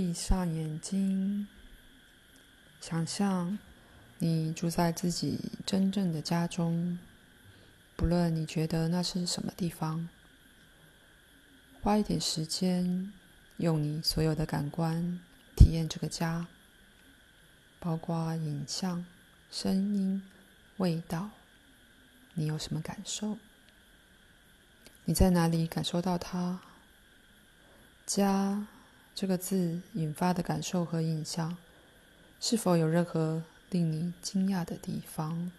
闭上眼睛，想象你住在自己真正的家中，不论你觉得那是什么地方。花一点时间，用你所有的感官体验这个家，包括影像、声音、味道。你有什么感受？你在哪里感受到它？家这个字引发的感受和印象，是否有任何令你惊讶的地方？